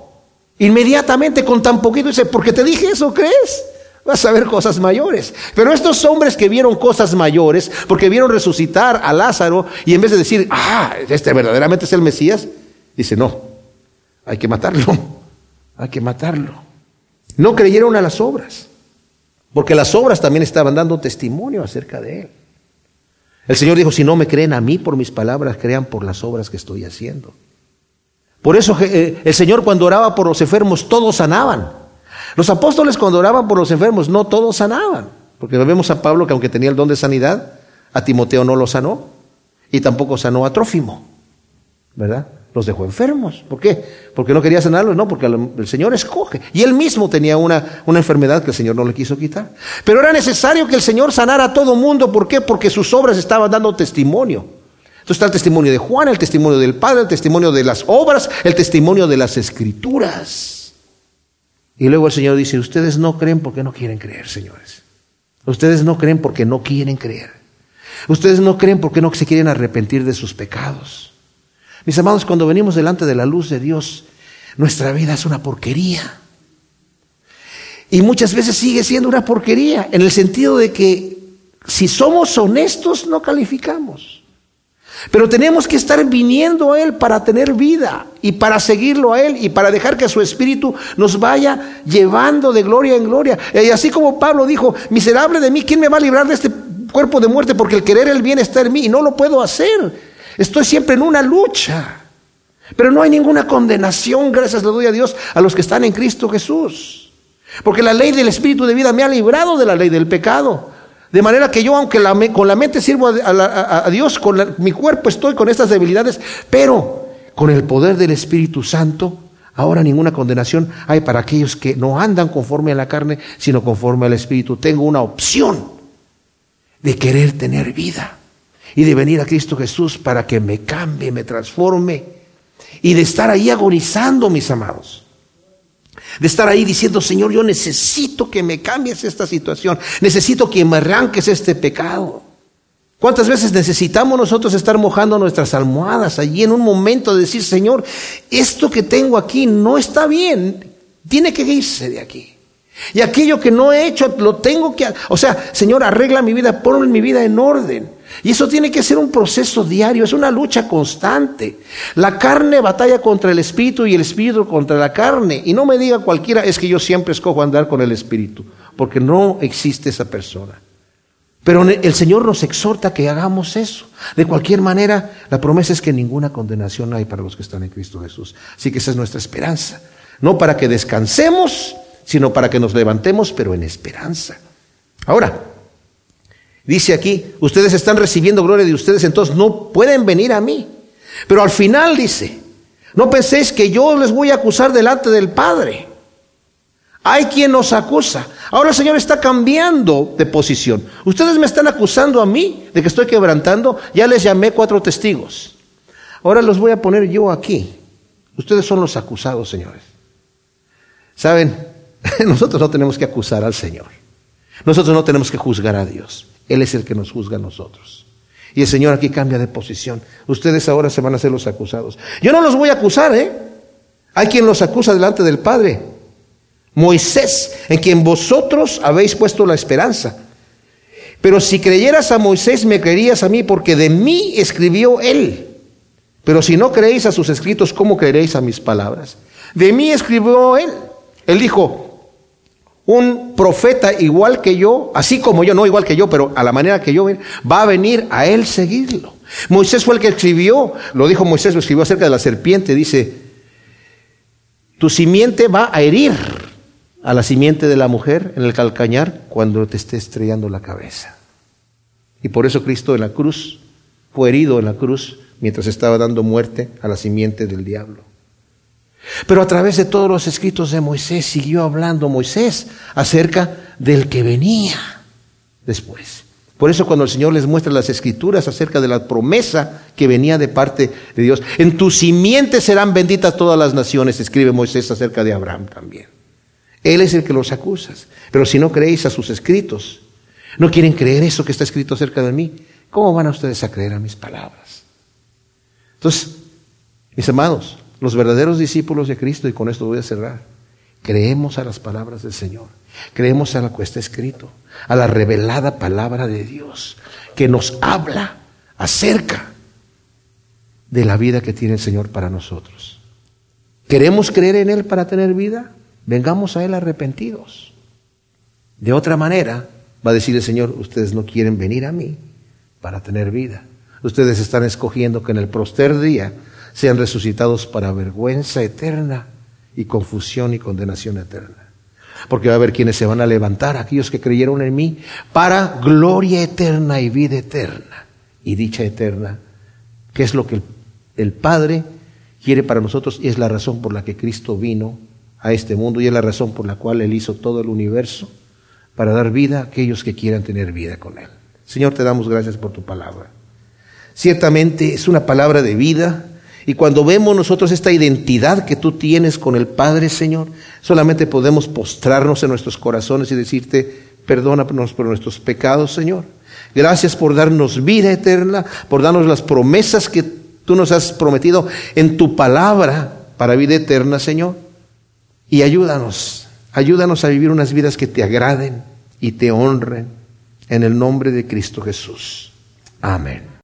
Inmediatamente con tan poquito dice, porque te dije eso, ¿crees? Vas a ver cosas mayores. Pero estos hombres que vieron cosas mayores, porque vieron resucitar a Lázaro, y en vez de decir, ah, este verdaderamente es el Mesías, dice, no, hay que matarlo, hay que matarlo. No creyeron a las obras, porque las obras también estaban dando testimonio acerca de él. El Señor dijo, si no me creen a mí por mis palabras, crean por las obras que estoy haciendo. Por eso eh, el Señor cuando oraba por los enfermos, todos sanaban. Los apóstoles cuando oraban por los enfermos, no todos sanaban. Porque vemos a Pablo que aunque tenía el don de sanidad, a Timoteo no lo sanó. Y tampoco sanó a Trófimo. ¿Verdad? Los dejó enfermos. ¿Por qué? Porque no quería sanarlos, no, porque el Señor escoge. Y él mismo tenía una, una enfermedad que el Señor no le quiso quitar. Pero era necesario que el Señor sanara a todo mundo. ¿Por qué? Porque sus obras estaban dando testimonio. Entonces está el testimonio de Juan, el testimonio del Padre, el testimonio de las obras, el testimonio de las escrituras. Y luego el Señor dice, ustedes no creen porque no quieren creer, señores. Ustedes no creen porque no quieren creer. Ustedes no creen porque no se quieren arrepentir de sus pecados. Mis amados, cuando venimos delante de la luz de Dios, nuestra vida es una porquería. Y muchas veces sigue siendo una porquería, en el sentido de que si somos honestos no calificamos. Pero tenemos que estar viniendo a Él para tener vida y para seguirlo a Él y para dejar que su Espíritu nos vaya llevando de gloria en gloria. Y así como Pablo dijo, miserable de mí, ¿quién me va a librar de este cuerpo de muerte? Porque el querer el bien está en mí y no lo puedo hacer. Estoy siempre en una lucha. Pero no hay ninguna condenación, gracias le doy a Dios, a los que están en Cristo Jesús. Porque la ley del Espíritu de vida me ha librado de la ley del pecado. De manera que yo, aunque con la mente sirvo a, Dios, con mi cuerpo estoy con estas debilidades, pero con el poder del Espíritu Santo, ahora ninguna condenación hay para aquellos que no andan conforme a la carne, sino conforme al Espíritu. Tengo una opción de querer tener vida y de venir a Cristo Jesús para que me cambie, me transforme y de estar ahí agonizando, mis amados de estar ahí diciendo, Señor, yo necesito que me cambies esta situación, necesito que me arranques este pecado. ¿Cuántas veces necesitamos nosotros estar mojando nuestras almohadas allí en un momento de decir, Señor, esto que tengo aquí no está bien, tiene que irse de aquí? Y aquello que no he hecho, lo tengo que... O sea, Señor, arregla mi vida, pon mi vida en orden. Y eso tiene que ser un proceso diario, es una lucha constante. La carne batalla contra el espíritu y el espíritu contra la carne. Y no me diga cualquiera, es que yo siempre escojo andar con el espíritu, porque no existe esa persona. Pero el Señor nos exhorta que hagamos eso. De cualquier manera, la promesa es que ninguna condenación hay para los que están en Cristo Jesús. Así que esa es nuestra esperanza. No para que descansemos, sino para que nos levantemos, pero en esperanza. Ahora, dice aquí, ustedes están recibiendo gloria de ustedes, entonces no pueden venir a mí. Pero al final dice, no penséis que yo les voy a acusar delante del Padre. Hay quien nos acusa. Ahora el Señor está cambiando de posición. Ustedes me están acusando a mí de que estoy quebrantando. Ya les llamé cuatro testigos. Ahora los voy a poner yo aquí. Ustedes son los acusados, señores. ¿Saben? *laughs* Nosotros no tenemos que acusar al Señor. Nosotros no tenemos que juzgar a Dios. Él es el que nos juzga a nosotros. Y el Señor aquí cambia de posición. Ustedes ahora se van a ser los acusados. Yo no los voy a acusar, ¿eh? Hay quien los acusa delante del Padre. Moisés, en quien vosotros habéis puesto la esperanza. Pero si creyeras a Moisés, me creerías a mí, porque de mí escribió él. Pero si no creéis a sus escritos, ¿cómo creeréis a mis palabras? De mí escribió él. Él dijo, un profeta igual que yo, así como yo, no igual que yo, pero a la manera que yo, va a venir a él seguirlo. Moisés fue el que escribió, lo dijo Moisés, lo escribió acerca de la serpiente, dice, tu simiente va a herir a la simiente de la mujer en el calcañar cuando te esté estrellando la cabeza. Y por eso Cristo en la cruz fue herido en la cruz mientras estaba dando muerte a la simiente del diablo. Pero a través de todos los escritos de Moisés siguió hablando Moisés acerca del que venía después. Por eso cuando el Señor les muestra las escrituras acerca de la promesa que venía de parte de Dios, en tu simiente serán benditas todas las naciones, escribe Moisés acerca de Abraham también. Él es el que los acusa. Pero si no creéis a sus escritos, no quieren creer eso que está escrito acerca de mí, ¿cómo van a ustedes a creer a mis palabras? Entonces, mis amados, los verdaderos discípulos de Cristo, y con esto voy a cerrar, creemos a las palabras del Señor, creemos a lo que está escrito, a la revelada palabra de Dios, que nos habla acerca de la vida que tiene el Señor para nosotros. ¿Queremos creer en Él para tener vida? Vengamos a Él arrepentidos. De otra manera, va a decir el Señor, ustedes no quieren venir a mí para tener vida. Ustedes están escogiendo que en el proster día sean resucitados para vergüenza eterna y confusión y condenación eterna. Porque va a haber quienes se van a levantar, aquellos que creyeron en mí, para gloria eterna y vida eterna y dicha eterna, que es lo que el, Padre quiere para nosotros y es la razón por la que Cristo vino a este mundo y es la razón por la cual Él hizo todo el universo para dar vida a aquellos que quieran tener vida con Él. Señor, te damos gracias por tu palabra. Ciertamente es una palabra de vida y cuando vemos nosotros esta identidad que tú tienes con el Padre, Señor, solamente podemos postrarnos en nuestros corazones y decirte, perdónanos por nuestros pecados, Señor. Gracias por darnos vida eterna, por darnos las promesas que tú nos has prometido en tu palabra para vida eterna, Señor. Y ayúdanos, ayúdanos a vivir unas vidas que te agraden y te honren en el nombre de Cristo Jesús. Amén.